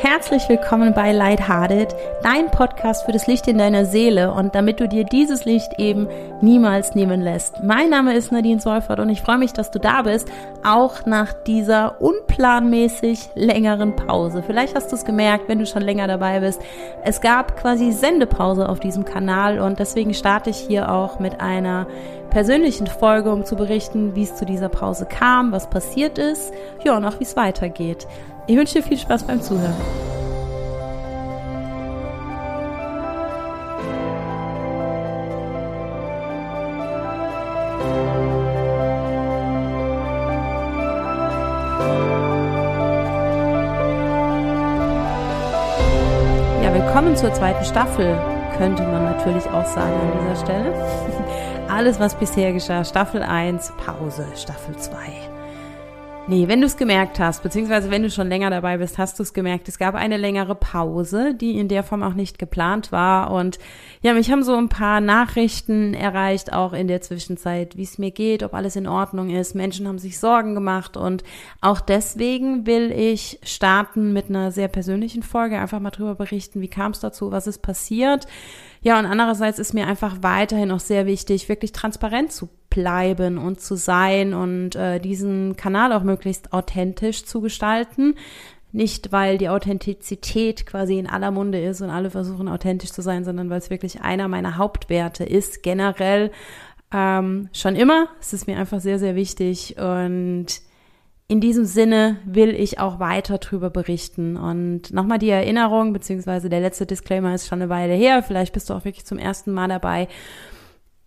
Herzlich willkommen bei Lighthearted, dein Podcast für das Licht in deiner Seele und damit du dir dieses Licht eben niemals nehmen lässt. Mein Name ist Nadine Seufert und ich freue mich, dass du da bist, auch nach dieser unplanmäßig längeren Pause. Vielleicht hast du es gemerkt, wenn du schon länger dabei bist. Es gab quasi Sendepause auf diesem Kanal und deswegen starte ich hier auch mit einer persönlichen Folge, um zu berichten, wie es zu dieser Pause kam, was passiert ist, ja, und auch wie es weitergeht. Ich wünsche dir viel Spaß beim Zuhören. Ja, willkommen zur zweiten Staffel, könnte man natürlich auch sagen an dieser Stelle. Alles, was bisher geschah, Staffel 1, Pause, Staffel 2. Nee, wenn du es gemerkt hast, beziehungsweise wenn du schon länger dabei bist, hast du es gemerkt. Es gab eine längere Pause, die in der Form auch nicht geplant war. Und ja, mich haben so ein paar Nachrichten erreicht, auch in der Zwischenzeit, wie es mir geht, ob alles in Ordnung ist. Menschen haben sich Sorgen gemacht und auch deswegen will ich starten mit einer sehr persönlichen Folge, einfach mal drüber berichten, wie kam es dazu, was ist passiert. Ja, und andererseits ist mir einfach weiterhin auch sehr wichtig, wirklich transparent zu bleiben und zu sein und äh, diesen Kanal auch möglichst authentisch zu gestalten. Nicht, weil die Authentizität quasi in aller Munde ist und alle versuchen authentisch zu sein, sondern weil es wirklich einer meiner Hauptwerte ist, generell ähm, schon immer. Es ist mir einfach sehr, sehr wichtig und in diesem Sinne will ich auch weiter drüber berichten. Und nochmal die Erinnerung, beziehungsweise der letzte Disclaimer ist schon eine Weile her. Vielleicht bist du auch wirklich zum ersten Mal dabei.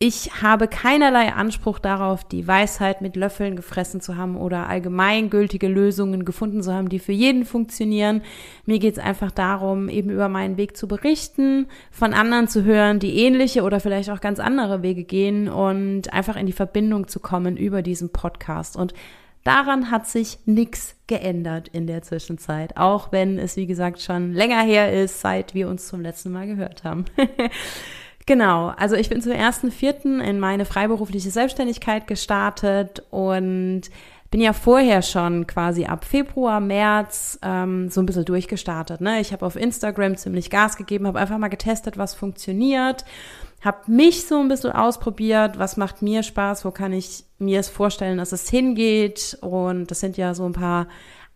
Ich habe keinerlei Anspruch darauf, die Weisheit mit Löffeln gefressen zu haben oder allgemeingültige Lösungen gefunden zu haben, die für jeden funktionieren. Mir geht es einfach darum, eben über meinen Weg zu berichten, von anderen zu hören, die ähnliche oder vielleicht auch ganz andere Wege gehen und einfach in die Verbindung zu kommen über diesen Podcast. Und daran hat sich nichts geändert in der Zwischenzeit, auch wenn es, wie gesagt, schon länger her ist, seit wir uns zum letzten Mal gehört haben. Genau, also ich bin zum ersten Vierten in meine freiberufliche Selbstständigkeit gestartet und bin ja vorher schon quasi ab Februar, März ähm, so ein bisschen durchgestartet. Ne? Ich habe auf Instagram ziemlich Gas gegeben, habe einfach mal getestet, was funktioniert, habe mich so ein bisschen ausprobiert, was macht mir Spaß, wo kann ich mir es vorstellen, dass es hingeht. Und das sind ja so ein paar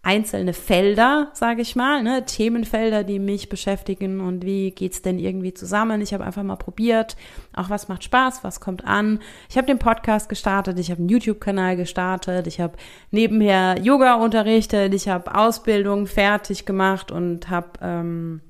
einzelne Felder, sage ich mal, ne, Themenfelder, die mich beschäftigen und wie geht's denn irgendwie zusammen. Ich habe einfach mal probiert, auch was macht Spaß, was kommt an. Ich habe den Podcast gestartet, ich habe einen YouTube-Kanal gestartet, ich habe nebenher Yoga unterrichtet, ich habe Ausbildung fertig gemacht und habe ähm,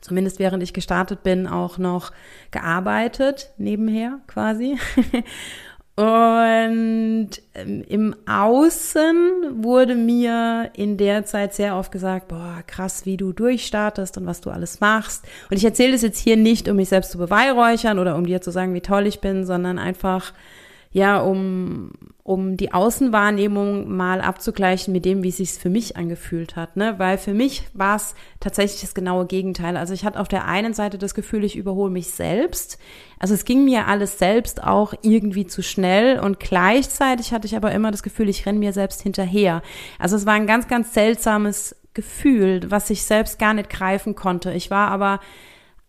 zumindest während ich gestartet bin auch noch gearbeitet nebenher quasi. Und ähm, im Außen wurde mir in der Zeit sehr oft gesagt, boah, krass, wie du durchstartest und was du alles machst. Und ich erzähle das jetzt hier nicht, um mich selbst zu beweihräuchern oder um dir zu sagen, wie toll ich bin, sondern einfach, ja, um, um die Außenwahrnehmung mal abzugleichen mit dem, wie es sich für mich angefühlt hat, ne? Weil für mich war es tatsächlich das genaue Gegenteil. Also ich hatte auf der einen Seite das Gefühl, ich überhole mich selbst. Also es ging mir alles selbst auch irgendwie zu schnell und gleichzeitig hatte ich aber immer das Gefühl, ich renne mir selbst hinterher. Also es war ein ganz, ganz seltsames Gefühl, was ich selbst gar nicht greifen konnte. Ich war aber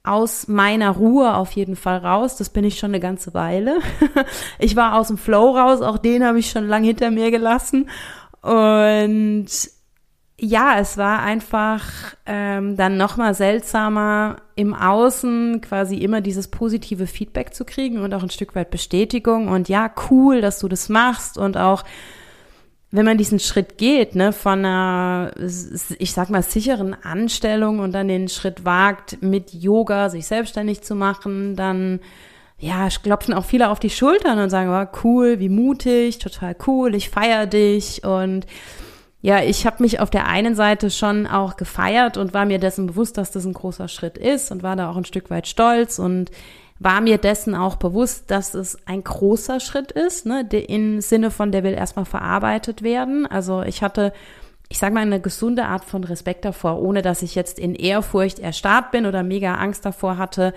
aus meiner Ruhe auf jeden Fall raus. Das bin ich schon eine ganze Weile. ich war aus dem Flow raus, auch den habe ich schon lang hinter mir gelassen. Und ja, es war einfach ähm, dann nochmal seltsamer im Außen quasi immer dieses positive Feedback zu kriegen und auch ein Stück weit Bestätigung und ja, cool, dass du das machst und auch wenn man diesen Schritt geht, ne, von einer, ich sag mal, sicheren Anstellung und dann den Schritt wagt, mit Yoga sich selbstständig zu machen, dann, ja, klopfen auch viele auf die Schultern und sagen, oh, cool, wie mutig, total cool, ich feier dich. Und ja, ich habe mich auf der einen Seite schon auch gefeiert und war mir dessen bewusst, dass das ein großer Schritt ist und war da auch ein Stück weit stolz und war mir dessen auch bewusst, dass es ein großer Schritt ist, ne, im Sinne von, der will erstmal verarbeitet werden. Also ich hatte ich sage mal, eine gesunde Art von Respekt davor, ohne dass ich jetzt in Ehrfurcht erstarrt bin oder mega Angst davor hatte.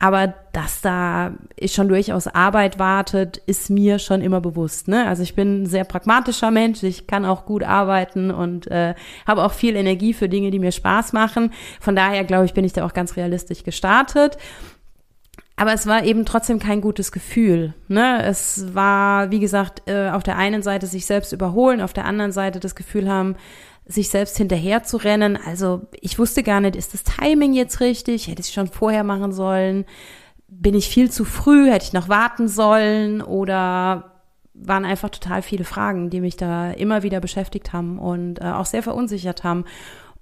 Aber dass da schon durchaus Arbeit wartet, ist mir schon immer bewusst. Ne? Also ich bin ein sehr pragmatischer Mensch, ich kann auch gut arbeiten und äh, habe auch viel Energie für Dinge, die mir Spaß machen. Von daher, glaube ich, bin ich da auch ganz realistisch gestartet. Aber es war eben trotzdem kein gutes Gefühl. Ne? Es war, wie gesagt, äh, auf der einen Seite sich selbst überholen, auf der anderen Seite das Gefühl haben, sich selbst hinterher zu rennen. Also ich wusste gar nicht, ist das Timing jetzt richtig? Hätte ich es schon vorher machen sollen? Bin ich viel zu früh? Hätte ich noch warten sollen? Oder waren einfach total viele Fragen, die mich da immer wieder beschäftigt haben und äh, auch sehr verunsichert haben.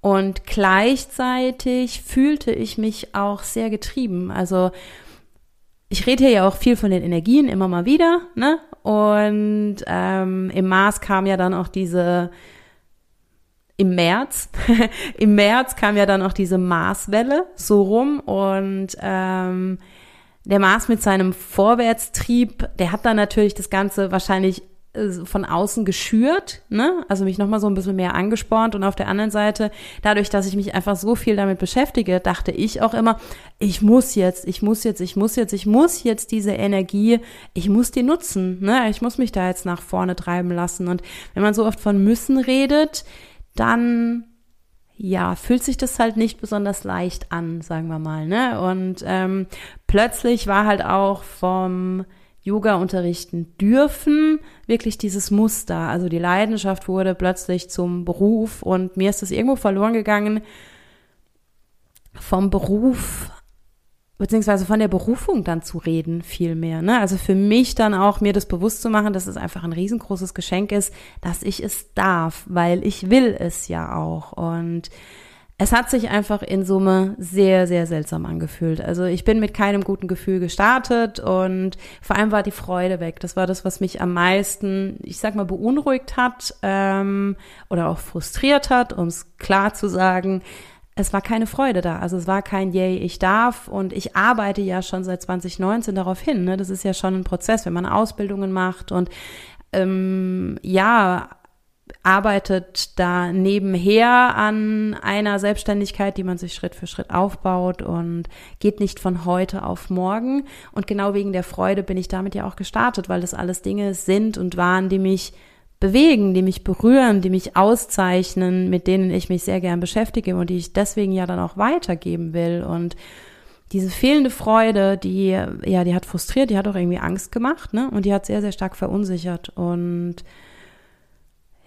Und gleichzeitig fühlte ich mich auch sehr getrieben. Also ich rede hier ja auch viel von den Energien immer mal wieder, ne? Und ähm, im Mars kam ja dann auch diese im März, im März kam ja dann auch diese Marswelle so rum und ähm, der Mars mit seinem Vorwärtstrieb, der hat dann natürlich das Ganze wahrscheinlich von außen geschürt, ne? Also mich nochmal so ein bisschen mehr angespornt und auf der anderen Seite, dadurch, dass ich mich einfach so viel damit beschäftige, dachte ich auch immer, ich muss jetzt, ich muss jetzt, ich muss jetzt, ich muss jetzt diese Energie, ich muss die nutzen, ne? Ich muss mich da jetzt nach vorne treiben lassen. Und wenn man so oft von müssen redet, dann ja, fühlt sich das halt nicht besonders leicht an, sagen wir mal, ne? Und ähm, plötzlich war halt auch vom Yoga unterrichten dürfen, wirklich dieses Muster. Also die Leidenschaft wurde plötzlich zum Beruf und mir ist das irgendwo verloren gegangen, vom Beruf beziehungsweise von der Berufung dann zu reden viel mehr. Ne? Also für mich dann auch mir das bewusst zu machen, dass es einfach ein riesengroßes Geschenk ist, dass ich es darf, weil ich will es ja auch. Und es hat sich einfach in Summe sehr, sehr seltsam angefühlt. Also ich bin mit keinem guten Gefühl gestartet und vor allem war die Freude weg. Das war das, was mich am meisten, ich sag mal, beunruhigt hat ähm, oder auch frustriert hat, um es klar zu sagen. Es war keine Freude da. Also es war kein Yay, ich darf und ich arbeite ja schon seit 2019 darauf hin. Ne? Das ist ja schon ein Prozess, wenn man Ausbildungen macht und ähm, ja, arbeitet da nebenher an einer Selbstständigkeit, die man sich Schritt für Schritt aufbaut und geht nicht von heute auf morgen. Und genau wegen der Freude bin ich damit ja auch gestartet, weil das alles Dinge sind und waren, die mich bewegen, die mich berühren, die mich auszeichnen, mit denen ich mich sehr gern beschäftige und die ich deswegen ja dann auch weitergeben will. Und diese fehlende Freude, die, ja, die hat frustriert, die hat auch irgendwie Angst gemacht, ne? Und die hat sehr, sehr stark verunsichert. Und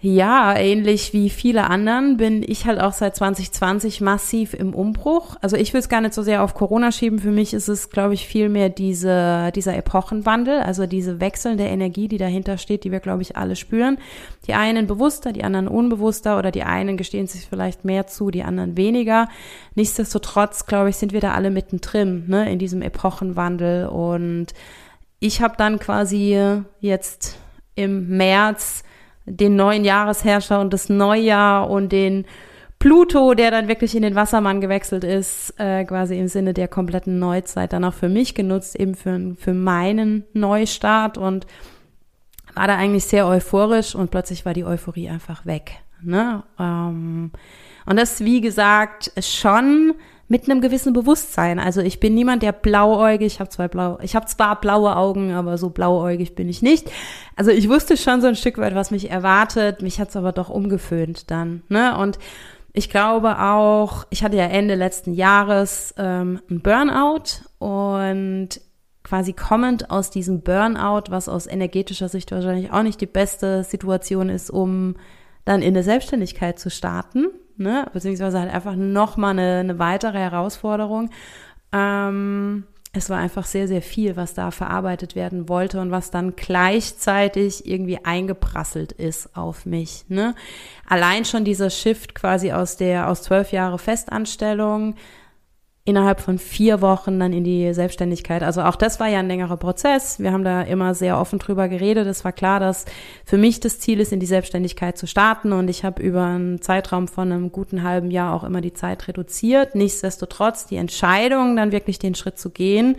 ja, ähnlich wie viele anderen bin ich halt auch seit 2020 massiv im Umbruch. Also ich will es gar nicht so sehr auf Corona schieben. Für mich ist es, glaube ich, viel mehr diese, dieser Epochenwandel, also diese wechselnde Energie, die dahinter steht, die wir, glaube ich, alle spüren. Die einen bewusster, die anderen unbewusster oder die einen gestehen sich vielleicht mehr zu, die anderen weniger. Nichtsdestotrotz, glaube ich, sind wir da alle mittendrin, ne, in diesem Epochenwandel. Und ich habe dann quasi jetzt im März den neuen Jahresherrscher und das Neujahr und den Pluto, der dann wirklich in den Wassermann gewechselt ist, äh, quasi im Sinne der kompletten Neuzeit, dann auch für mich genutzt, eben für, für meinen Neustart und war da eigentlich sehr euphorisch und plötzlich war die Euphorie einfach weg. Ne? Ähm, und das, wie gesagt, schon mit einem gewissen Bewusstsein. Also ich bin niemand, der blauäugig, ich habe zwei blau, ich habe zwar blaue Augen, aber so blauäugig bin ich nicht. Also ich wusste schon so ein Stück weit, was mich erwartet. Mich hat's aber doch umgeföhnt dann. Ne? Und ich glaube auch, ich hatte ja Ende letzten Jahres ähm, ein Burnout und quasi kommend aus diesem Burnout, was aus energetischer Sicht wahrscheinlich auch nicht die beste Situation ist, um dann in der Selbstständigkeit zu starten, ne? beziehungsweise halt einfach nochmal eine, eine weitere Herausforderung. Ähm, es war einfach sehr, sehr viel, was da verarbeitet werden wollte und was dann gleichzeitig irgendwie eingeprasselt ist auf mich. Ne? Allein schon dieser Shift quasi aus der, aus zwölf Jahre Festanstellung innerhalb von vier Wochen dann in die Selbstständigkeit. Also auch das war ja ein längerer Prozess. Wir haben da immer sehr offen drüber geredet. Es war klar, dass für mich das Ziel ist, in die Selbstständigkeit zu starten. Und ich habe über einen Zeitraum von einem guten halben Jahr auch immer die Zeit reduziert. Nichtsdestotrotz die Entscheidung, dann wirklich den Schritt zu gehen,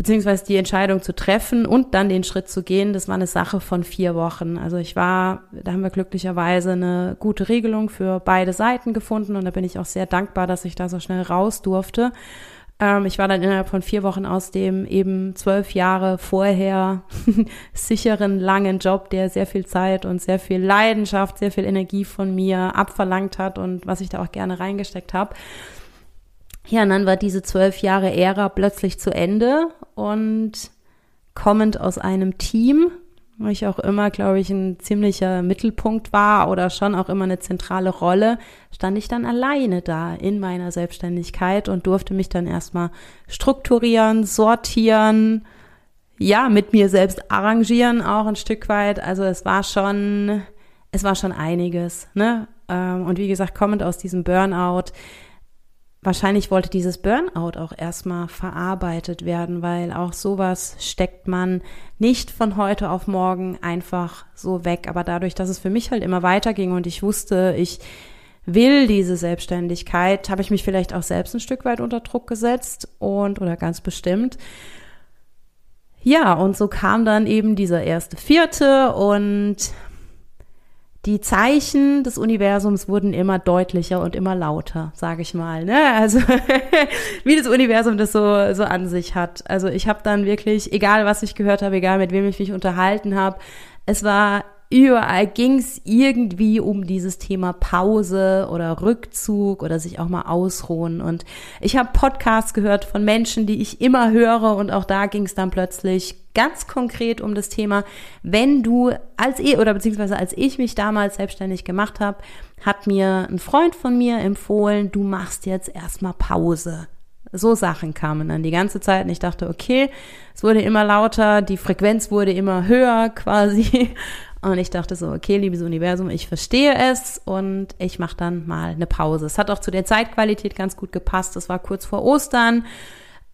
beziehungsweise die Entscheidung zu treffen und dann den Schritt zu gehen, das war eine Sache von vier Wochen. Also ich war, da haben wir glücklicherweise eine gute Regelung für beide Seiten gefunden und da bin ich auch sehr dankbar, dass ich da so schnell raus durfte. Ähm, ich war dann innerhalb von vier Wochen aus dem eben zwölf Jahre vorher sicheren, langen Job, der sehr viel Zeit und sehr viel Leidenschaft, sehr viel Energie von mir abverlangt hat und was ich da auch gerne reingesteckt habe. Ja, und dann war diese zwölf Jahre Ära plötzlich zu Ende und kommend aus einem Team, wo ich auch immer, glaube ich, ein ziemlicher Mittelpunkt war oder schon auch immer eine zentrale Rolle, stand ich dann alleine da in meiner Selbstständigkeit und durfte mich dann erstmal strukturieren, sortieren, ja, mit mir selbst arrangieren auch ein Stück weit. Also es war schon, es war schon einiges, ne? Ähm, und wie gesagt, kommend aus diesem Burnout, wahrscheinlich wollte dieses Burnout auch erstmal verarbeitet werden, weil auch sowas steckt man nicht von heute auf morgen einfach so weg. Aber dadurch, dass es für mich halt immer weiterging und ich wusste, ich will diese Selbstständigkeit, habe ich mich vielleicht auch selbst ein Stück weit unter Druck gesetzt und oder ganz bestimmt. Ja, und so kam dann eben dieser erste Vierte und die Zeichen des Universums wurden immer deutlicher und immer lauter, sage ich mal. Ne? Also wie das Universum das so, so an sich hat. Also ich habe dann wirklich, egal was ich gehört habe, egal mit wem ich mich unterhalten habe, es war überall ging es irgendwie um dieses Thema Pause oder Rückzug oder sich auch mal ausruhen. Und ich habe Podcasts gehört von Menschen, die ich immer höre und auch da ging es dann plötzlich ganz konkret um das Thema, wenn du als ich oder beziehungsweise als ich mich damals selbstständig gemacht habe, hat mir ein Freund von mir empfohlen, du machst jetzt erstmal Pause. So Sachen kamen dann die ganze Zeit und ich dachte, okay, es wurde immer lauter, die Frequenz wurde immer höher quasi und ich dachte so, okay, liebes Universum, ich verstehe es und ich mache dann mal eine Pause. Es hat auch zu der Zeitqualität ganz gut gepasst. Es war kurz vor Ostern.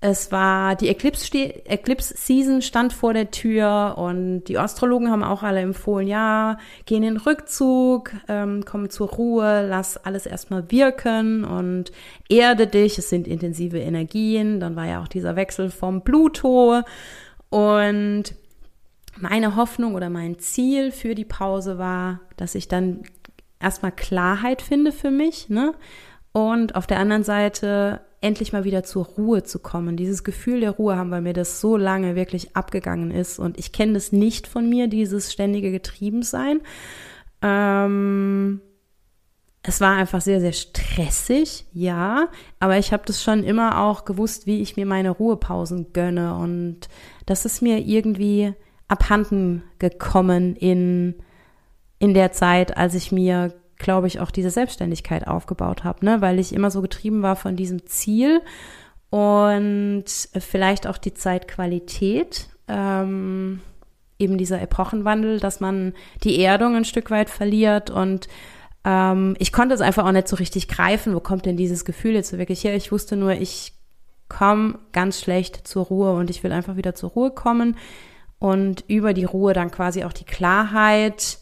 Es war die Eclipse, Eclipse Season stand vor der Tür und die Astrologen haben auch alle empfohlen, ja, geh in den Rückzug, ähm, komm zur Ruhe, lass alles erstmal wirken und erde dich. Es sind intensive Energien. Dann war ja auch dieser Wechsel vom Pluto und meine Hoffnung oder mein Ziel für die Pause war, dass ich dann erstmal Klarheit finde für mich, ne? Und auf der anderen Seite endlich mal wieder zur Ruhe zu kommen. Dieses Gefühl der Ruhe haben, weil mir das so lange wirklich abgegangen ist. Und ich kenne das nicht von mir, dieses ständige Getriebensein. Ähm, es war einfach sehr, sehr stressig, ja, aber ich habe das schon immer auch gewusst, wie ich mir meine Ruhepausen gönne. Und das ist mir irgendwie abhanden gekommen in, in der Zeit, als ich mir, glaube ich, auch diese Selbstständigkeit aufgebaut habe, ne? weil ich immer so getrieben war von diesem Ziel und vielleicht auch die Zeitqualität, ähm, eben dieser Epochenwandel, dass man die Erdung ein Stück weit verliert und ähm, ich konnte es einfach auch nicht so richtig greifen, wo kommt denn dieses Gefühl jetzt wirklich her? Ich wusste nur, ich komme ganz schlecht zur Ruhe und ich will einfach wieder zur Ruhe kommen und über die Ruhe dann quasi auch die Klarheit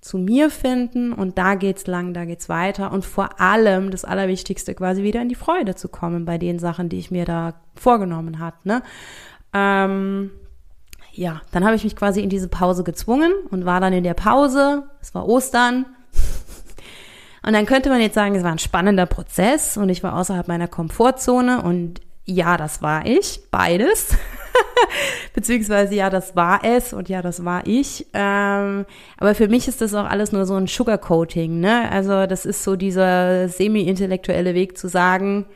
zu mir finden und da geht's lang, da geht's weiter und vor allem das Allerwichtigste quasi wieder in die Freude zu kommen bei den Sachen, die ich mir da vorgenommen hat. Ne? Ähm, ja, dann habe ich mich quasi in diese Pause gezwungen und war dann in der Pause. Es war Ostern. Und dann könnte man jetzt sagen, es war ein spannender Prozess und ich war außerhalb meiner Komfortzone und ja, das war ich, beides. Beziehungsweise ja, das war es und ja, das war ich. Ähm, aber für mich ist das auch alles nur so ein Sugarcoating, ne? Also das ist so dieser semi-intellektuelle Weg zu sagen,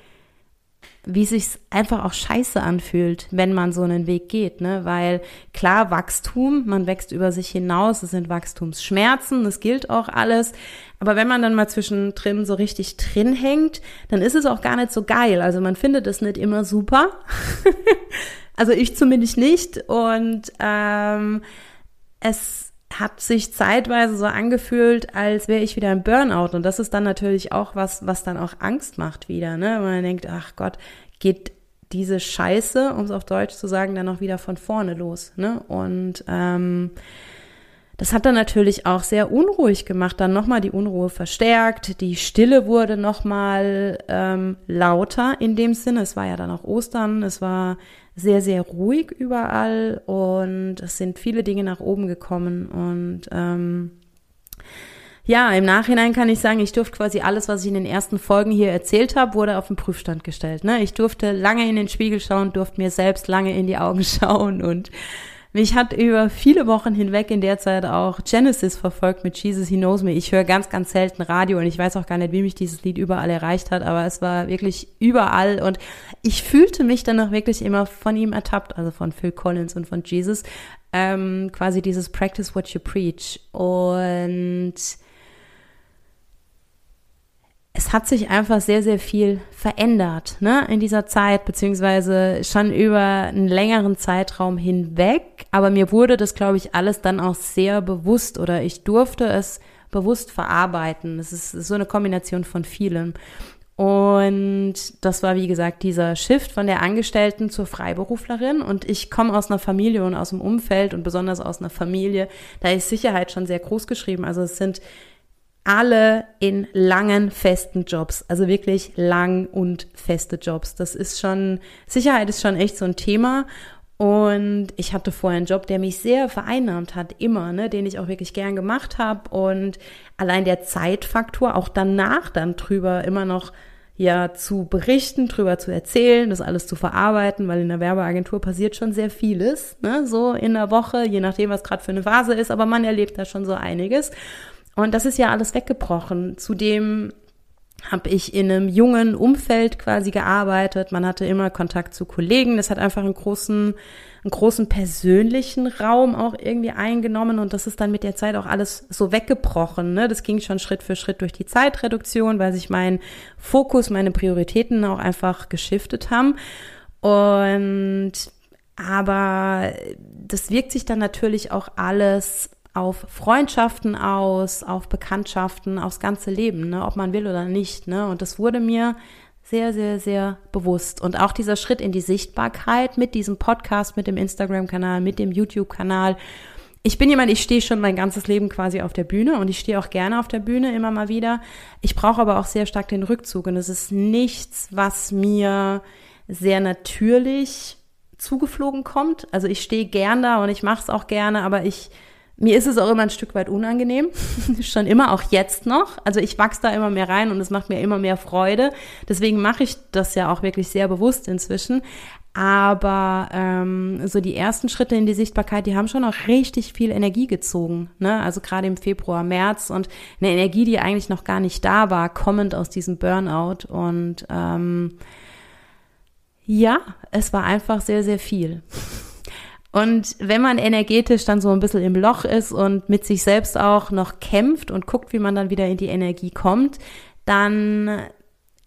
wie sich's einfach auch scheiße anfühlt, wenn man so einen Weg geht, ne? Weil klar, Wachstum, man wächst über sich hinaus, es sind Wachstumsschmerzen, das gilt auch alles. Aber wenn man dann mal zwischendrin so richtig drin hängt, dann ist es auch gar nicht so geil. Also man findet es nicht immer super. Also ich zumindest nicht. Und ähm, es hat sich zeitweise so angefühlt, als wäre ich wieder im Burnout. Und das ist dann natürlich auch was, was dann auch Angst macht wieder. Ne? Man denkt, ach Gott, geht diese Scheiße, um es auf Deutsch zu sagen, dann auch wieder von vorne los. Ne? Und ähm, das hat dann natürlich auch sehr unruhig gemacht, dann nochmal die Unruhe verstärkt, die Stille wurde nochmal ähm, lauter in dem Sinne. Es war ja dann auch Ostern, es war sehr, sehr ruhig überall und es sind viele Dinge nach oben gekommen und ähm, ja, im Nachhinein kann ich sagen, ich durfte quasi alles, was ich in den ersten Folgen hier erzählt habe, wurde auf den Prüfstand gestellt. Ne? Ich durfte lange in den Spiegel schauen, durfte mir selbst lange in die Augen schauen und mich hat über viele Wochen hinweg in der Zeit auch Genesis verfolgt mit Jesus He Knows Me. Ich höre ganz, ganz selten Radio und ich weiß auch gar nicht, wie mich dieses Lied überall erreicht hat, aber es war wirklich überall und ich fühlte mich dann auch wirklich immer von ihm ertappt, also von Phil Collins und von Jesus, ähm, quasi dieses Practice what you preach und es hat sich einfach sehr, sehr viel verändert ne, in dieser Zeit, beziehungsweise schon über einen längeren Zeitraum hinweg. Aber mir wurde das, glaube ich, alles dann auch sehr bewusst oder ich durfte es bewusst verarbeiten. Es ist so eine Kombination von vielen. Und das war, wie gesagt, dieser Shift von der Angestellten zur Freiberuflerin. Und ich komme aus einer Familie und aus dem Umfeld und besonders aus einer Familie, da ist Sicherheit schon sehr groß geschrieben. Also es sind alle in langen, festen Jobs. Also wirklich lang und feste Jobs. Das ist schon, Sicherheit ist schon echt so ein Thema. Und ich hatte vorher einen Job, der mich sehr vereinnahmt hat, immer, ne, den ich auch wirklich gern gemacht habe. Und allein der Zeitfaktor, auch danach dann drüber immer noch ja zu berichten, drüber zu erzählen, das alles zu verarbeiten, weil in der Werbeagentur passiert schon sehr vieles, ne, so in der Woche, je nachdem, was gerade für eine Phase ist, aber man erlebt da schon so einiges. Und das ist ja alles weggebrochen. Zudem habe ich in einem jungen Umfeld quasi gearbeitet. Man hatte immer Kontakt zu Kollegen. Das hat einfach einen großen, einen großen persönlichen Raum auch irgendwie eingenommen. Und das ist dann mit der Zeit auch alles so weggebrochen. Ne? Das ging schon Schritt für Schritt durch die Zeitreduktion, weil sich mein Fokus, meine Prioritäten auch einfach geschiftet haben. Und aber das wirkt sich dann natürlich auch alles auf Freundschaften aus, auf Bekanntschaften, aufs ganze Leben, ne, ob man will oder nicht. Ne? Und das wurde mir sehr, sehr, sehr bewusst. Und auch dieser Schritt in die Sichtbarkeit mit diesem Podcast, mit dem Instagram-Kanal, mit dem YouTube-Kanal. Ich bin jemand, ich stehe schon mein ganzes Leben quasi auf der Bühne und ich stehe auch gerne auf der Bühne immer mal wieder. Ich brauche aber auch sehr stark den Rückzug und es ist nichts, was mir sehr natürlich zugeflogen kommt. Also ich stehe gern da und ich mache es auch gerne, aber ich mir ist es auch immer ein Stück weit unangenehm, schon immer, auch jetzt noch. Also ich wachse da immer mehr rein und es macht mir immer mehr Freude. Deswegen mache ich das ja auch wirklich sehr bewusst inzwischen. Aber ähm, so die ersten Schritte in die Sichtbarkeit, die haben schon auch richtig viel Energie gezogen. Ne? Also gerade im Februar, März und eine Energie, die eigentlich noch gar nicht da war, kommend aus diesem Burnout. Und ähm, ja, es war einfach sehr, sehr viel. Und wenn man energetisch dann so ein bisschen im Loch ist und mit sich selbst auch noch kämpft und guckt, wie man dann wieder in die Energie kommt, dann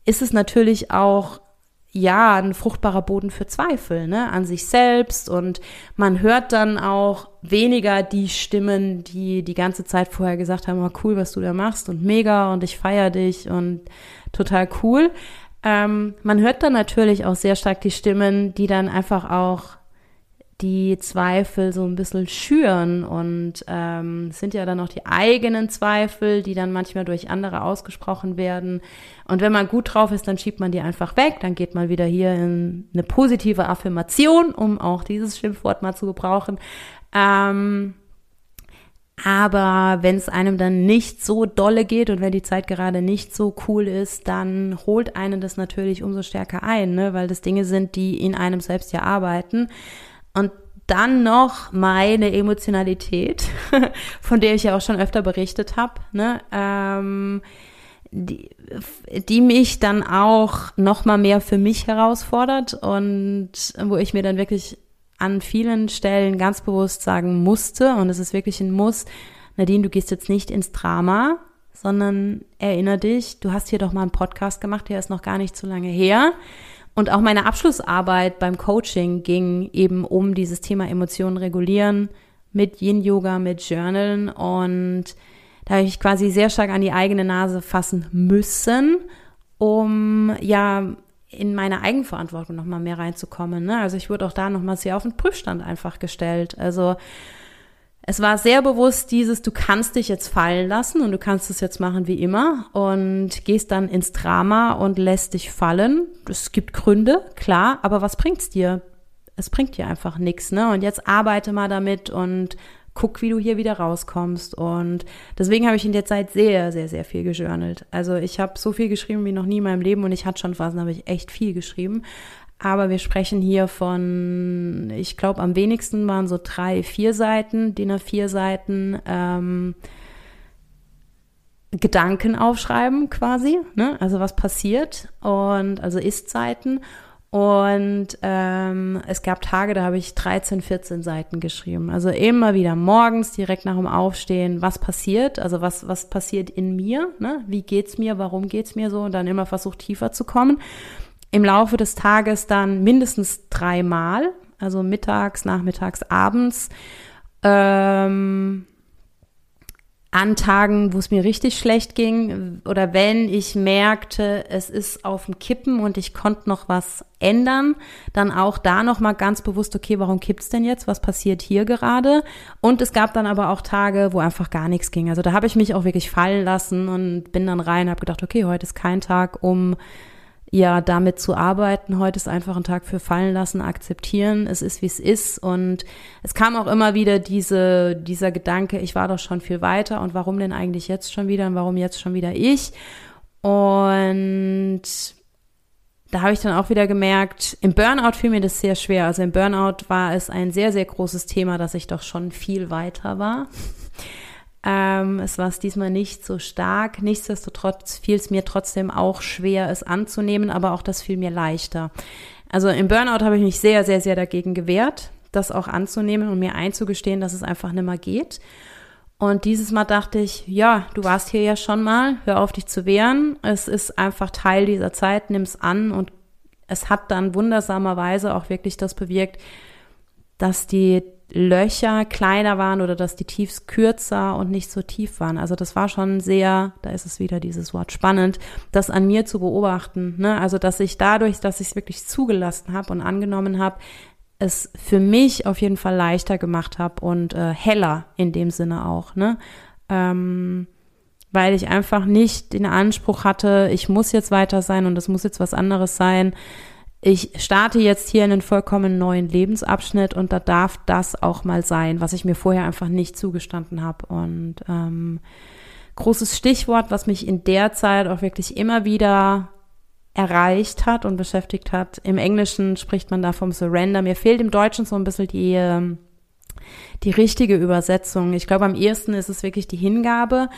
ist es natürlich auch ja, ein fruchtbarer Boden für Zweifel, ne, an sich selbst und man hört dann auch weniger die Stimmen, die die ganze Zeit vorher gesagt haben, oh, cool, was du da machst und mega und ich feier dich und total cool. Ähm, man hört dann natürlich auch sehr stark die Stimmen, die dann einfach auch die Zweifel so ein bisschen schüren und ähm, sind ja dann auch die eigenen Zweifel, die dann manchmal durch andere ausgesprochen werden. Und wenn man gut drauf ist, dann schiebt man die einfach weg, dann geht man wieder hier in eine positive Affirmation, um auch dieses Schimpfwort mal zu gebrauchen. Ähm, aber wenn es einem dann nicht so dolle geht und wenn die Zeit gerade nicht so cool ist, dann holt einen das natürlich umso stärker ein, ne? weil das Dinge sind, die in einem selbst ja arbeiten. Und dann noch meine Emotionalität, von der ich ja auch schon öfter berichtet habe, ne? Ähm, die, die mich dann auch noch mal mehr für mich herausfordert und wo ich mir dann wirklich an vielen Stellen ganz bewusst sagen musste, und es ist wirklich ein Muss, Nadine, du gehst jetzt nicht ins Drama, sondern erinnere dich, du hast hier doch mal einen Podcast gemacht, der ist noch gar nicht so lange her. Und auch meine Abschlussarbeit beim Coaching ging eben um dieses Thema Emotionen regulieren mit Yin-Yoga, mit Journalen. Und da habe ich quasi sehr stark an die eigene Nase fassen müssen, um ja in meine Eigenverantwortung nochmal mehr reinzukommen. Ne? Also ich wurde auch da nochmal sehr auf den Prüfstand einfach gestellt. Also es war sehr bewusst dieses, du kannst dich jetzt fallen lassen und du kannst es jetzt machen wie immer und gehst dann ins Drama und lässt dich fallen. Es gibt Gründe, klar, aber was bringt's dir? es bringt dir einfach nichts, ne? Und jetzt arbeite mal damit und guck, wie du hier wieder rauskommst. Und deswegen habe ich in der Zeit sehr, sehr, sehr viel gejournalt. Also ich habe so viel geschrieben wie noch nie in meinem Leben und ich hatte schon Phasen, habe ich echt viel geschrieben. Aber wir sprechen hier von, ich glaube, am wenigsten waren so drei, vier Seiten, DIN A4 Seiten, ähm, Gedanken aufschreiben quasi, ne? also was passiert und also Ist-Zeiten und ähm, es gab Tage, da habe ich 13, 14 Seiten geschrieben. Also immer wieder morgens, direkt nach dem Aufstehen, was passiert, also was, was passiert in mir, ne? wie geht's mir, warum geht's mir so und dann immer versucht tiefer zu kommen. Im Laufe des Tages dann mindestens dreimal, also mittags, nachmittags, abends. Ähm, an Tagen, wo es mir richtig schlecht ging oder wenn ich merkte, es ist auf dem Kippen und ich konnte noch was ändern, dann auch da noch mal ganz bewusst, okay, warum kippt's denn jetzt? Was passiert hier gerade? Und es gab dann aber auch Tage, wo einfach gar nichts ging. Also da habe ich mich auch wirklich fallen lassen und bin dann rein, habe gedacht, okay, heute ist kein Tag, um ja, damit zu arbeiten. Heute ist einfach ein Tag für fallen lassen, akzeptieren. Es ist, wie es ist. Und es kam auch immer wieder diese, dieser Gedanke, ich war doch schon viel weiter und warum denn eigentlich jetzt schon wieder und warum jetzt schon wieder ich? Und da habe ich dann auch wieder gemerkt, im Burnout fiel mir das sehr schwer. Also im Burnout war es ein sehr, sehr großes Thema, dass ich doch schon viel weiter war. Ähm, es war es diesmal nicht so stark. Nichtsdestotrotz fiel es mir trotzdem auch schwer, es anzunehmen, aber auch das fiel mir leichter. Also im Burnout habe ich mich sehr, sehr, sehr dagegen gewehrt, das auch anzunehmen und mir einzugestehen, dass es einfach nicht mehr geht. Und dieses Mal dachte ich, ja, du warst hier ja schon mal, hör auf dich zu wehren. Es ist einfach Teil dieser Zeit, nimm's an und es hat dann wundersamerweise auch wirklich das bewirkt, dass die Löcher kleiner waren oder dass die Tiefs kürzer und nicht so tief waren. Also das war schon sehr, da ist es wieder dieses Wort spannend, das an mir zu beobachten. Ne? Also dass ich dadurch, dass ich es wirklich zugelassen habe und angenommen habe, es für mich auf jeden Fall leichter gemacht habe und äh, heller in dem Sinne auch. Ne? Ähm, weil ich einfach nicht den Anspruch hatte, ich muss jetzt weiter sein und es muss jetzt was anderes sein, ich starte jetzt hier in einen vollkommen neuen Lebensabschnitt und da darf das auch mal sein, was ich mir vorher einfach nicht zugestanden habe. Und ähm, großes Stichwort, was mich in der Zeit auch wirklich immer wieder erreicht hat und beschäftigt hat. Im Englischen spricht man da vom Surrender. Mir fehlt im Deutschen so ein bisschen die, ähm, die richtige Übersetzung. Ich glaube, am ehesten ist es wirklich die Hingabe.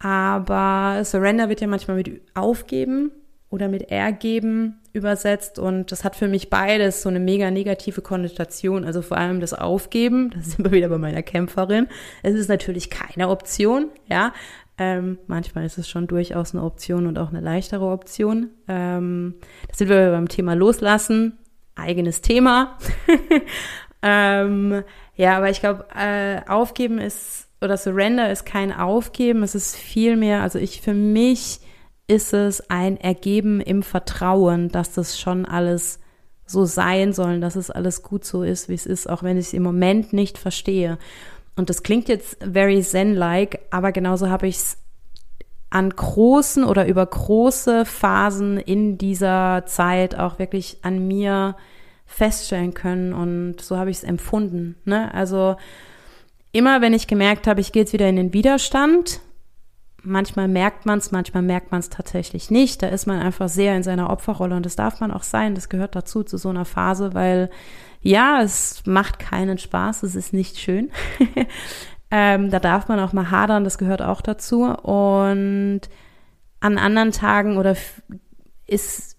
Aber Surrender wird ja manchmal mit aufgeben oder mit ergeben übersetzt und das hat für mich beides so eine mega negative Konnotation, also vor allem das Aufgeben, das sind wir wieder bei meiner Kämpferin. Es ist natürlich keine Option, ja. Ähm, manchmal ist es schon durchaus eine Option und auch eine leichtere Option. Ähm, das sind wir beim Thema Loslassen, eigenes Thema. ähm, ja, aber ich glaube, äh, Aufgeben ist oder Surrender ist kein Aufgeben, es ist viel mehr, also ich für mich ist es ein Ergeben im Vertrauen, dass das schon alles so sein soll, dass es alles gut so ist, wie es ist, auch wenn ich es im Moment nicht verstehe. Und das klingt jetzt very zen-like, aber genauso habe ich es an großen oder über große Phasen in dieser Zeit auch wirklich an mir feststellen können und so habe ich es empfunden. Ne? Also immer wenn ich gemerkt habe, ich gehe jetzt wieder in den Widerstand, manchmal merkt man es, manchmal merkt man es tatsächlich nicht. Da ist man einfach sehr in seiner Opferrolle und das darf man auch sein. Das gehört dazu zu so einer Phase, weil ja, es macht keinen Spaß, es ist nicht schön. ähm, da darf man auch mal hadern, das gehört auch dazu. Und an anderen Tagen oder ist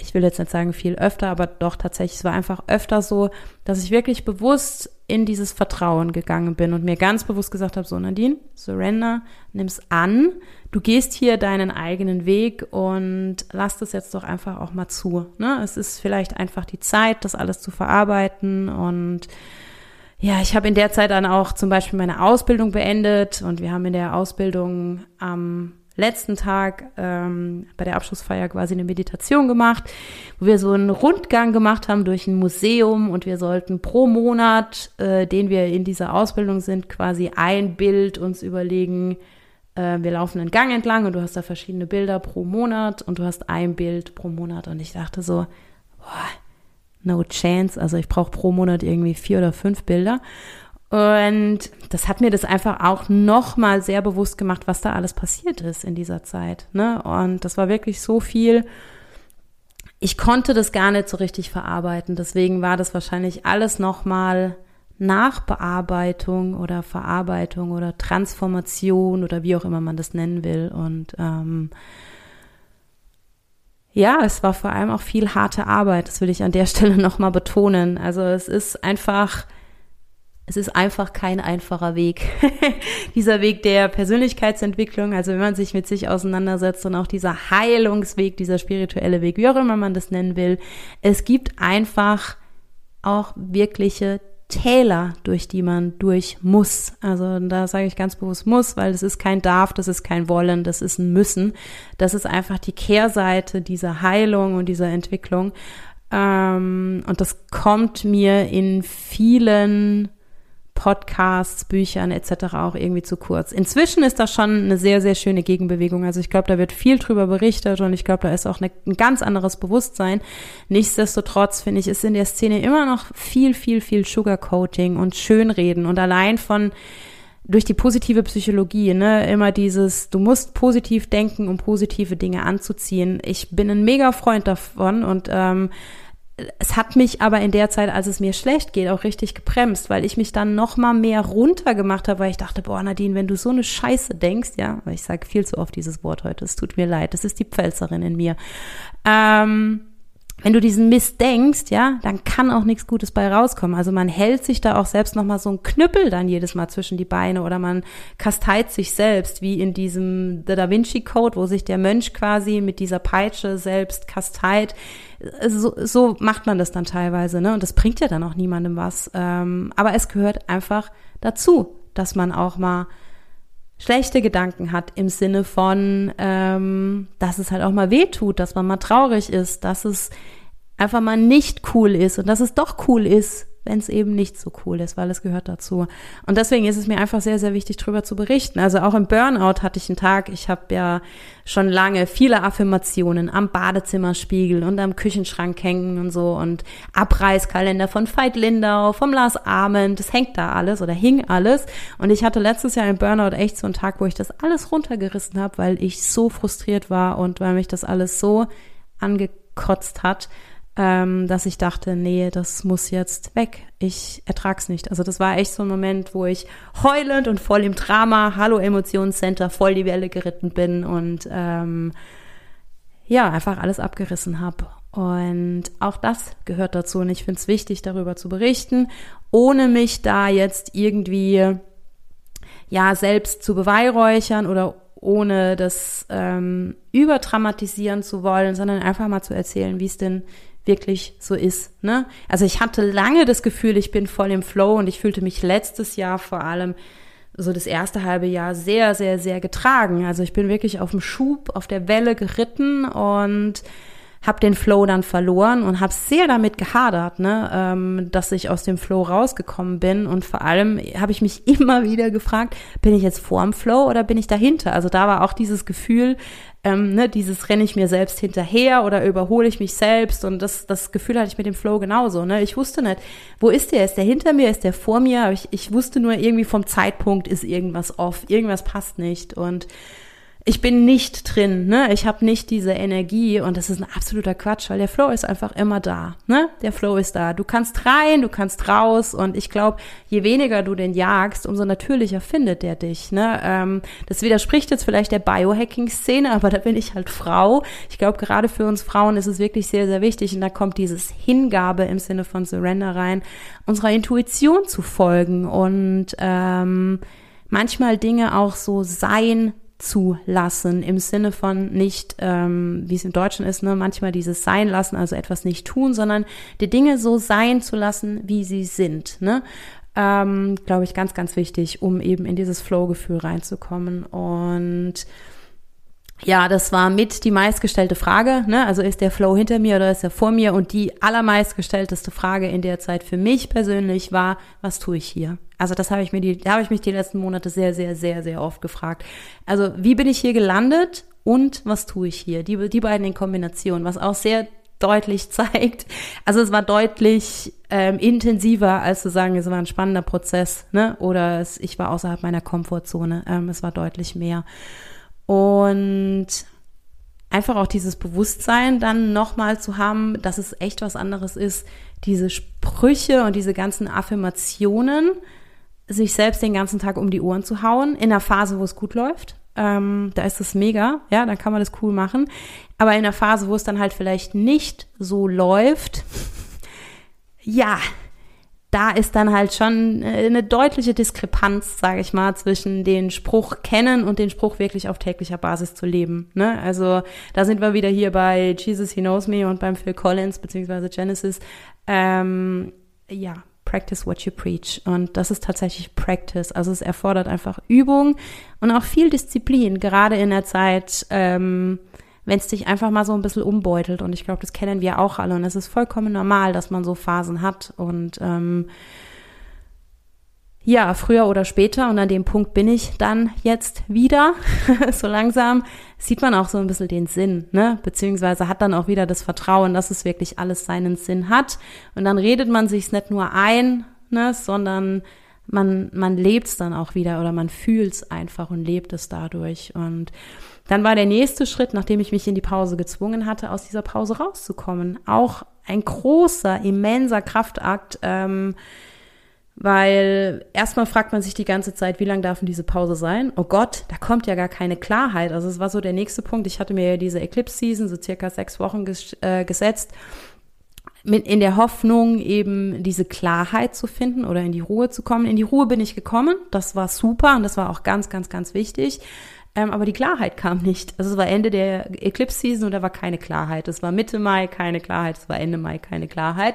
ich will jetzt nicht sagen viel öfter, aber doch tatsächlich, es war einfach öfter so, dass ich wirklich bewusst in dieses Vertrauen gegangen bin und mir ganz bewusst gesagt habe, so Nadine, surrender, nimm's an, du gehst hier deinen eigenen Weg und lass das jetzt doch einfach auch mal zu. Ne? Es ist vielleicht einfach die Zeit, das alles zu verarbeiten und ja, ich habe in der Zeit dann auch zum Beispiel meine Ausbildung beendet und wir haben in der Ausbildung am letzten Tag ähm, bei der Abschlussfeier quasi eine Meditation gemacht, wo wir so einen Rundgang gemacht haben durch ein Museum und wir sollten pro Monat, äh, den wir in dieser Ausbildung sind, quasi ein Bild uns überlegen. Äh, wir laufen einen Gang entlang und du hast da verschiedene Bilder pro Monat und du hast ein Bild pro Monat und ich dachte so, boah, no chance. Also ich brauche pro Monat irgendwie vier oder fünf Bilder. Und das hat mir das einfach auch nochmal sehr bewusst gemacht, was da alles passiert ist in dieser Zeit. Ne? Und das war wirklich so viel. Ich konnte das gar nicht so richtig verarbeiten. Deswegen war das wahrscheinlich alles nochmal Nachbearbeitung oder Verarbeitung oder Transformation oder wie auch immer man das nennen will. Und ähm, ja, es war vor allem auch viel harte Arbeit. Das will ich an der Stelle nochmal betonen. Also es ist einfach es ist einfach kein einfacher Weg. dieser Weg der Persönlichkeitsentwicklung, also wenn man sich mit sich auseinandersetzt und auch dieser Heilungsweg, dieser spirituelle Weg, wie auch immer man das nennen will, es gibt einfach auch wirkliche Täler, durch die man durch muss. Also da sage ich ganz bewusst muss, weil das ist kein darf, das ist kein wollen, das ist ein müssen. Das ist einfach die Kehrseite dieser Heilung und dieser Entwicklung. Ähm, und das kommt mir in vielen Podcasts, Büchern etc. auch irgendwie zu kurz. Inzwischen ist das schon eine sehr, sehr schöne Gegenbewegung. Also ich glaube, da wird viel drüber berichtet und ich glaube, da ist auch eine, ein ganz anderes Bewusstsein. Nichtsdestotrotz finde ich, ist in der Szene immer noch viel, viel, viel Sugarcoating und Schönreden und allein von durch die positive Psychologie, ne, immer dieses, du musst positiv denken, um positive Dinge anzuziehen. Ich bin ein mega Freund davon und ähm, es hat mich aber in der Zeit, als es mir schlecht geht, auch richtig gebremst, weil ich mich dann noch mal mehr runtergemacht habe, weil ich dachte, boah, Nadine, wenn du so eine Scheiße denkst, ja, ich sage viel zu oft dieses Wort heute, es tut mir leid, das ist die Pfälzerin in mir. Ähm, wenn du diesen Mist denkst, ja, dann kann auch nichts Gutes bei rauskommen. Also man hält sich da auch selbst nochmal so ein Knüppel dann jedes Mal zwischen die Beine oder man kasteit sich selbst, wie in diesem The Da Vinci Code, wo sich der Mönch quasi mit dieser Peitsche selbst kasteit. So, so macht man das dann teilweise, ne? Und das bringt ja dann auch niemandem was. Ähm, aber es gehört einfach dazu, dass man auch mal schlechte Gedanken hat im Sinne von, ähm, dass es halt auch mal weh tut, dass man mal traurig ist, dass es einfach mal nicht cool ist und dass es doch cool ist, wenn es eben nicht so cool ist, weil es gehört dazu. Und deswegen ist es mir einfach sehr, sehr wichtig, darüber zu berichten. Also auch im Burnout hatte ich einen Tag, ich habe ja schon lange viele Affirmationen am Badezimmerspiegel und am Küchenschrank hängen und so und Abreißkalender von Veit Lindau, vom Lars Ahmed, das hängt da alles oder hing alles. Und ich hatte letztes Jahr im Burnout echt so einen Tag, wo ich das alles runtergerissen habe, weil ich so frustriert war und weil mich das alles so angekotzt hat ähm, dass ich dachte, nee, das muss jetzt weg. Ich ertrag's nicht. Also das war echt so ein Moment, wo ich heulend und voll im Drama, Hallo Emotionscenter, voll die Welle geritten bin und ähm, ja, einfach alles abgerissen habe. Und auch das gehört dazu. Und ich finde es wichtig, darüber zu berichten, ohne mich da jetzt irgendwie ja selbst zu beweihräuchern oder ohne das ähm, überdramatisieren zu wollen, sondern einfach mal zu erzählen, wie es denn wirklich so ist. Ne? Also ich hatte lange das Gefühl, ich bin voll im Flow und ich fühlte mich letztes Jahr vor allem so das erste halbe Jahr sehr, sehr, sehr getragen. Also ich bin wirklich auf dem Schub, auf der Welle geritten und habe den Flow dann verloren und habe sehr damit gehadert, ne, ähm, dass ich aus dem Flow rausgekommen bin und vor allem habe ich mich immer wieder gefragt, bin ich jetzt vorm Flow oder bin ich dahinter? Also da war auch dieses Gefühl, ähm, ne, dieses renne ich mir selbst hinterher oder überhole ich mich selbst und das, das Gefühl hatte ich mit dem Flow genauso. Ne? Ich wusste nicht, wo ist der? Ist der hinter mir? Ist der vor mir? Ich, ich wusste nur irgendwie vom Zeitpunkt ist irgendwas off, irgendwas passt nicht und ich bin nicht drin, ne? Ich habe nicht diese Energie und das ist ein absoluter Quatsch, weil der Flow ist einfach immer da, ne? Der Flow ist da. Du kannst rein, du kannst raus und ich glaube, je weniger du den jagst, umso natürlicher findet der dich, ne? Ähm, das widerspricht jetzt vielleicht der Biohacking-Szene, aber da bin ich halt Frau. Ich glaube, gerade für uns Frauen ist es wirklich sehr, sehr wichtig und da kommt dieses Hingabe im Sinne von Surrender rein, unserer Intuition zu folgen und ähm, manchmal Dinge auch so sein zulassen im Sinne von nicht, ähm, wie es im Deutschen ist, ne, manchmal dieses sein lassen, also etwas nicht tun, sondern die Dinge so sein zu lassen, wie sie sind. Ne? Ähm, Glaube ich, ganz, ganz wichtig, um eben in dieses Flow-Gefühl reinzukommen. Und ja, das war mit die meistgestellte Frage. Ne? Also ist der Flow hinter mir oder ist er vor mir? Und die allermeistgestellteste Frage in der Zeit für mich persönlich war, was tue ich hier? Also das habe ich mir die, da habe ich mich die letzten Monate sehr, sehr, sehr, sehr oft gefragt. Also wie bin ich hier gelandet und was tue ich hier? Die, die beiden in Kombination, was auch sehr deutlich zeigt. Also es war deutlich ähm, intensiver, als zu sagen, es war ein spannender Prozess, ne? Oder es, ich war außerhalb meiner Komfortzone. Ähm, es war deutlich mehr. Und einfach auch dieses Bewusstsein dann nochmal zu haben, dass es echt was anderes ist, diese Sprüche und diese ganzen Affirmationen, sich selbst den ganzen Tag um die Ohren zu hauen, in einer Phase, wo es gut läuft. Ähm, da ist es mega, ja, dann kann man das cool machen. Aber in einer Phase, wo es dann halt vielleicht nicht so läuft, ja, da ist dann halt schon äh, eine deutliche Diskrepanz, sage ich mal, zwischen den Spruch kennen und den Spruch wirklich auf täglicher Basis zu leben. Ne? Also da sind wir wieder hier bei Jesus He Knows Me und beim Phil Collins beziehungsweise Genesis. Ähm, ja, practice what you preach. Und das ist tatsächlich Practice. Also es erfordert einfach Übung und auch viel Disziplin, gerade in der Zeit, ähm, wenn es dich einfach mal so ein bisschen umbeutelt. Und ich glaube, das kennen wir auch alle. Und es ist vollkommen normal, dass man so Phasen hat. Und ähm, ja, früher oder später, und an dem Punkt bin ich dann jetzt wieder, so langsam, sieht man auch so ein bisschen den Sinn, ne? Beziehungsweise hat dann auch wieder das Vertrauen, dass es wirklich alles seinen Sinn hat. Und dann redet man sich's nicht nur ein, ne, sondern man, man lebt's dann auch wieder oder man fühlt's einfach und lebt es dadurch. Und dann war der nächste Schritt, nachdem ich mich in die Pause gezwungen hatte, aus dieser Pause rauszukommen. Auch ein großer, immenser Kraftakt, ähm, weil erstmal fragt man sich die ganze Zeit, wie lang darf denn diese Pause sein? Oh Gott, da kommt ja gar keine Klarheit. Also es war so der nächste Punkt. Ich hatte mir ja diese Eclipse-Season, so circa sechs Wochen ges äh, gesetzt, mit, in der Hoffnung, eben diese Klarheit zu finden oder in die Ruhe zu kommen. In die Ruhe bin ich gekommen. Das war super und das war auch ganz, ganz, ganz wichtig. Ähm, aber die Klarheit kam nicht. Also es war Ende der Eclipse-Season und da war keine Klarheit. Es war Mitte Mai keine Klarheit, es war Ende Mai keine Klarheit.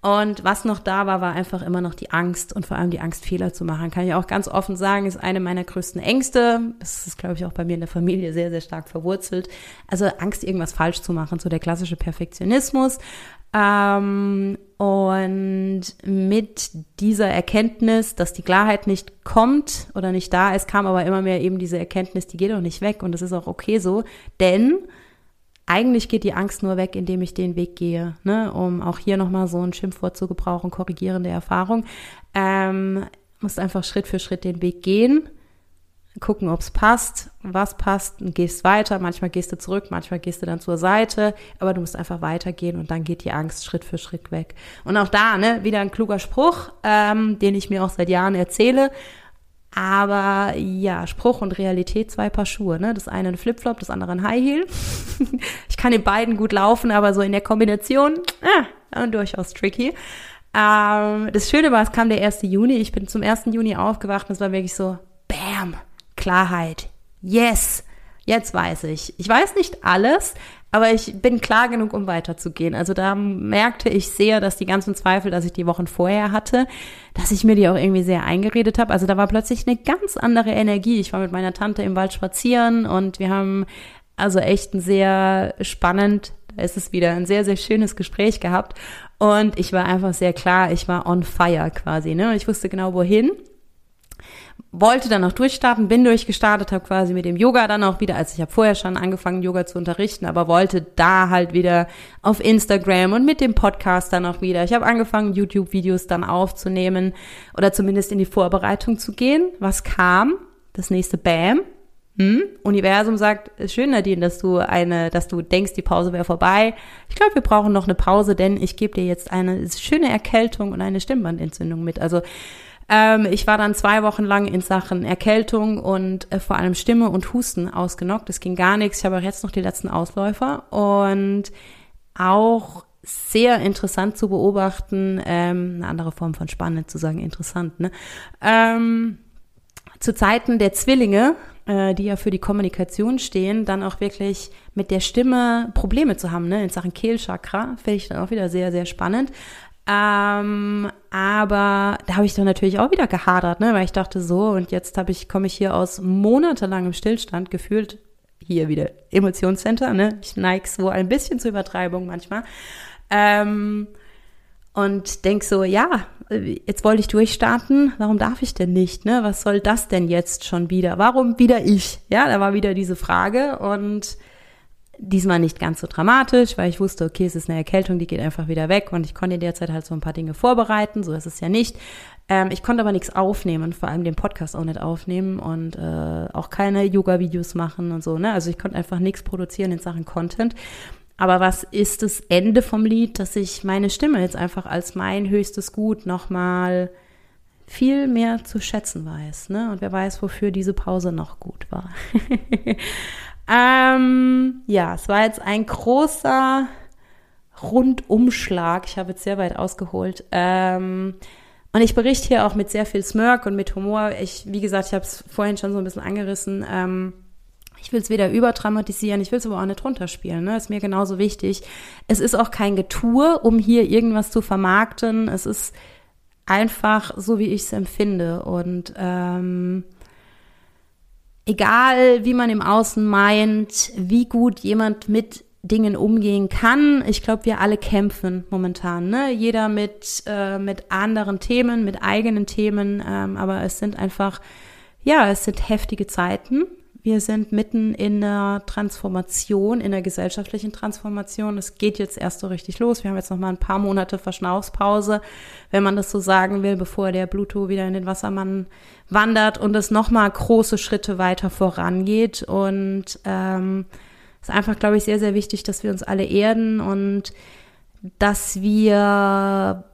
Und was noch da war, war einfach immer noch die Angst und vor allem die Angst, Fehler zu machen. Kann ich auch ganz offen sagen, ist eine meiner größten Ängste. Das ist, glaube ich, auch bei mir in der Familie sehr, sehr stark verwurzelt. Also Angst, irgendwas falsch zu machen, so der klassische Perfektionismus. Ähm, und mit dieser Erkenntnis, dass die Klarheit nicht kommt oder nicht da ist, kam aber immer mehr eben diese Erkenntnis, die geht auch nicht weg und das ist auch okay so, denn eigentlich geht die Angst nur weg, indem ich den Weg gehe, ne? um auch hier nochmal so ein Schimpfwort zu gebrauchen, korrigierende Erfahrung. Ähm, musst einfach Schritt für Schritt den Weg gehen gucken, ob es passt, was passt und gehst weiter. Manchmal gehst du zurück, manchmal gehst du dann zur Seite, aber du musst einfach weitergehen und dann geht die Angst Schritt für Schritt weg. Und auch da, ne, wieder ein kluger Spruch, ähm, den ich mir auch seit Jahren erzähle. Aber ja, Spruch und Realität, zwei Paar Schuhe. Ne? Das eine ein Flipflop, das andere ein High Heel. ich kann in beiden gut laufen, aber so in der Kombination äh, durchaus tricky. Ähm, das Schöne war, es kam der 1. Juni. Ich bin zum 1. Juni aufgewacht und es war wirklich so, bam, Klarheit. Yes, jetzt weiß ich. Ich weiß nicht alles, aber ich bin klar genug, um weiterzugehen. Also da merkte ich sehr, dass die ganzen Zweifel, dass ich die Wochen vorher hatte, dass ich mir die auch irgendwie sehr eingeredet habe. Also da war plötzlich eine ganz andere Energie. Ich war mit meiner Tante im Wald spazieren und wir haben also echt ein sehr spannend, da ist es wieder, ein sehr, sehr schönes Gespräch gehabt. Und ich war einfach sehr klar, ich war on fire quasi. Ne? Ich wusste genau wohin wollte dann auch durchstarten, bin durchgestartet, habe quasi mit dem Yoga dann auch wieder, also ich habe vorher schon angefangen, Yoga zu unterrichten, aber wollte da halt wieder auf Instagram und mit dem Podcast dann auch wieder. Ich habe angefangen, YouTube-Videos dann aufzunehmen oder zumindest in die Vorbereitung zu gehen. Was kam? Das nächste Bam. Hm? Universum sagt, schön, Nadine, dass du eine, dass du denkst, die Pause wäre vorbei. Ich glaube, wir brauchen noch eine Pause, denn ich gebe dir jetzt eine schöne Erkältung und eine Stimmbandentzündung mit. Also ähm, ich war dann zwei Wochen lang in Sachen Erkältung und äh, vor allem Stimme und Husten ausgenockt. Es ging gar nichts. Ich habe auch jetzt noch die letzten Ausläufer und auch sehr interessant zu beobachten, ähm, eine andere Form von spannend zu sagen, interessant, ne? Ähm, zu Zeiten der Zwillinge, äh, die ja für die Kommunikation stehen, dann auch wirklich mit der Stimme Probleme zu haben, ne? In Sachen Kehlchakra, finde ich dann auch wieder sehr, sehr spannend. Ähm, aber da habe ich dann natürlich auch wieder gehadert, ne, weil ich dachte so und jetzt habe ich komme ich hier aus monatelangem Stillstand gefühlt hier wieder Emotionscenter, ne? Ich neige so ein bisschen zur Übertreibung manchmal. Ähm, und denk so, ja, jetzt wollte ich durchstarten, warum darf ich denn nicht, ne? Was soll das denn jetzt schon wieder? Warum wieder ich? Ja, da war wieder diese Frage und Diesmal nicht ganz so dramatisch, weil ich wusste, okay, es ist eine Erkältung, die geht einfach wieder weg und ich konnte derzeit halt so ein paar Dinge vorbereiten, so ist es ja nicht. Ähm, ich konnte aber nichts aufnehmen, vor allem den Podcast auch nicht aufnehmen und äh, auch keine Yoga-Videos machen und so, ne? Also ich konnte einfach nichts produzieren in Sachen Content. Aber was ist das Ende vom Lied, dass ich meine Stimme jetzt einfach als mein höchstes Gut nochmal viel mehr zu schätzen weiß, ne? Und wer weiß, wofür diese Pause noch gut war. ähm, ja, es war jetzt ein großer Rundumschlag. Ich habe jetzt sehr weit ausgeholt. Ähm, und ich berichte hier auch mit sehr viel Smirk und mit Humor. Ich, wie gesagt, ich habe es vorhin schon so ein bisschen angerissen. Ähm, ich will es weder überdramatisieren, ich will es aber auch nicht runterspielen. Ne? Ist mir genauso wichtig. Es ist auch kein Getue, um hier irgendwas zu vermarkten. Es ist einfach so, wie ich es empfinde. Und ähm, egal, wie man im Außen meint, wie gut jemand mit Dingen umgehen kann. Ich glaube, wir alle kämpfen momentan. Ne? Jeder mit, äh, mit anderen Themen, mit eigenen Themen. Ähm, aber es sind einfach, ja, es sind heftige Zeiten. Wir sind mitten in einer Transformation, in einer gesellschaftlichen Transformation. Es geht jetzt erst so richtig los. Wir haben jetzt noch mal ein paar Monate Verschnaufspause, wenn man das so sagen will, bevor der Bluto wieder in den Wassermann wandert und es noch mal große Schritte weiter vorangeht. Und ähm, ist einfach, glaube ich, sehr, sehr wichtig, dass wir uns alle erden und dass wir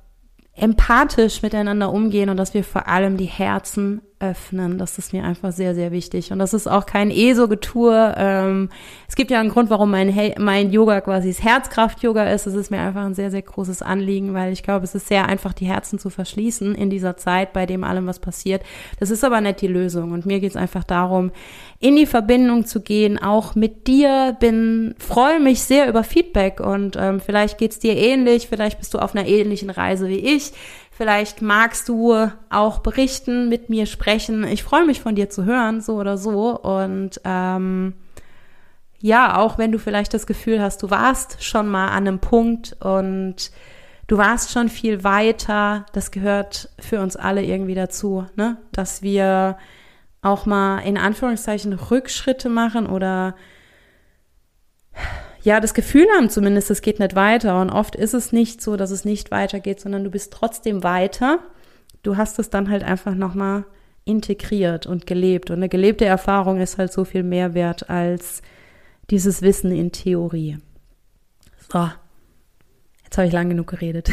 empathisch miteinander umgehen und dass wir vor allem die Herzen öffnen. Das ist mir einfach sehr, sehr wichtig. Und das ist auch kein ESO-Getue. Ähm, es gibt ja einen Grund, warum mein, mein Yoga quasi das Herzkraft-Yoga ist. Es ist mir einfach ein sehr, sehr großes Anliegen, weil ich glaube, es ist sehr einfach, die Herzen zu verschließen in dieser Zeit, bei dem allem was passiert. Das ist aber nicht die Lösung. Und mir geht es einfach darum, in die Verbindung zu gehen, auch mit dir. Bin, freue mich sehr über Feedback und ähm, vielleicht geht's dir ähnlich, vielleicht bist du auf einer ähnlichen Reise wie ich. Vielleicht magst du auch berichten, mit mir sprechen. Ich freue mich von dir zu hören, so oder so. Und ähm, ja, auch wenn du vielleicht das Gefühl hast, du warst schon mal an einem Punkt und du warst schon viel weiter, das gehört für uns alle irgendwie dazu, ne? Dass wir auch mal in Anführungszeichen Rückschritte machen oder ja, das Gefühl haben zumindest, es geht nicht weiter. Und oft ist es nicht so, dass es nicht weitergeht, sondern du bist trotzdem weiter. Du hast es dann halt einfach nochmal integriert und gelebt. Und eine gelebte Erfahrung ist halt so viel mehr wert als dieses Wissen in Theorie. So, jetzt habe ich lang genug geredet.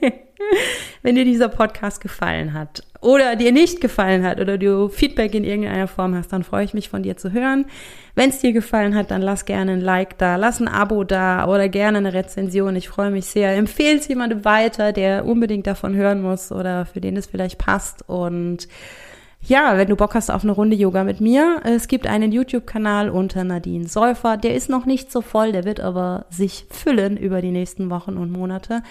Wenn dir dieser Podcast gefallen hat oder dir nicht gefallen hat oder du Feedback in irgendeiner Form hast, dann freue ich mich von dir zu hören. Wenn es dir gefallen hat, dann lass gerne ein Like da, lass ein Abo da oder gerne eine Rezension. Ich freue mich sehr. Empfehle es jemandem weiter, der unbedingt davon hören muss oder für den es vielleicht passt und ja, wenn du Bock hast auf eine Runde Yoga mit mir, es gibt einen YouTube-Kanal unter Nadine Säufer. Der ist noch nicht so voll, der wird aber sich füllen über die nächsten Wochen und Monate.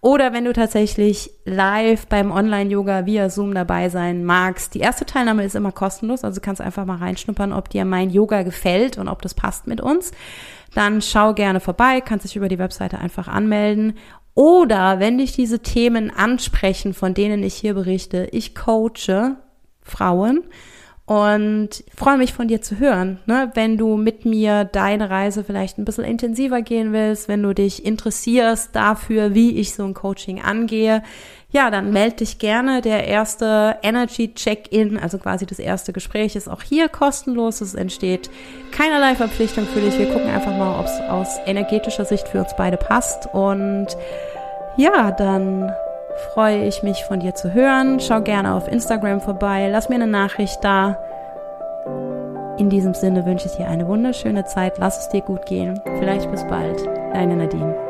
Oder wenn du tatsächlich live beim Online-Yoga via Zoom dabei sein magst. Die erste Teilnahme ist immer kostenlos, also kannst einfach mal reinschnuppern, ob dir mein Yoga gefällt und ob das passt mit uns. Dann schau gerne vorbei, kannst dich über die Webseite einfach anmelden. Oder wenn dich diese Themen ansprechen, von denen ich hier berichte, ich coache Frauen und freue mich von dir zu hören, ne? wenn du mit mir deine Reise vielleicht ein bisschen intensiver gehen willst, wenn du dich interessierst dafür, wie ich so ein Coaching angehe. Ja, dann melde dich gerne. Der erste Energy Check-in, also quasi das erste Gespräch, ist auch hier kostenlos. Es entsteht keinerlei Verpflichtung für dich. Wir gucken einfach mal, ob es aus energetischer Sicht für uns beide passt. Und ja, dann freue ich mich von dir zu hören. Schau gerne auf Instagram vorbei, lass mir eine Nachricht da. In diesem Sinne wünsche ich dir eine wunderschöne Zeit, lass es dir gut gehen. Vielleicht bis bald, deine Nadine.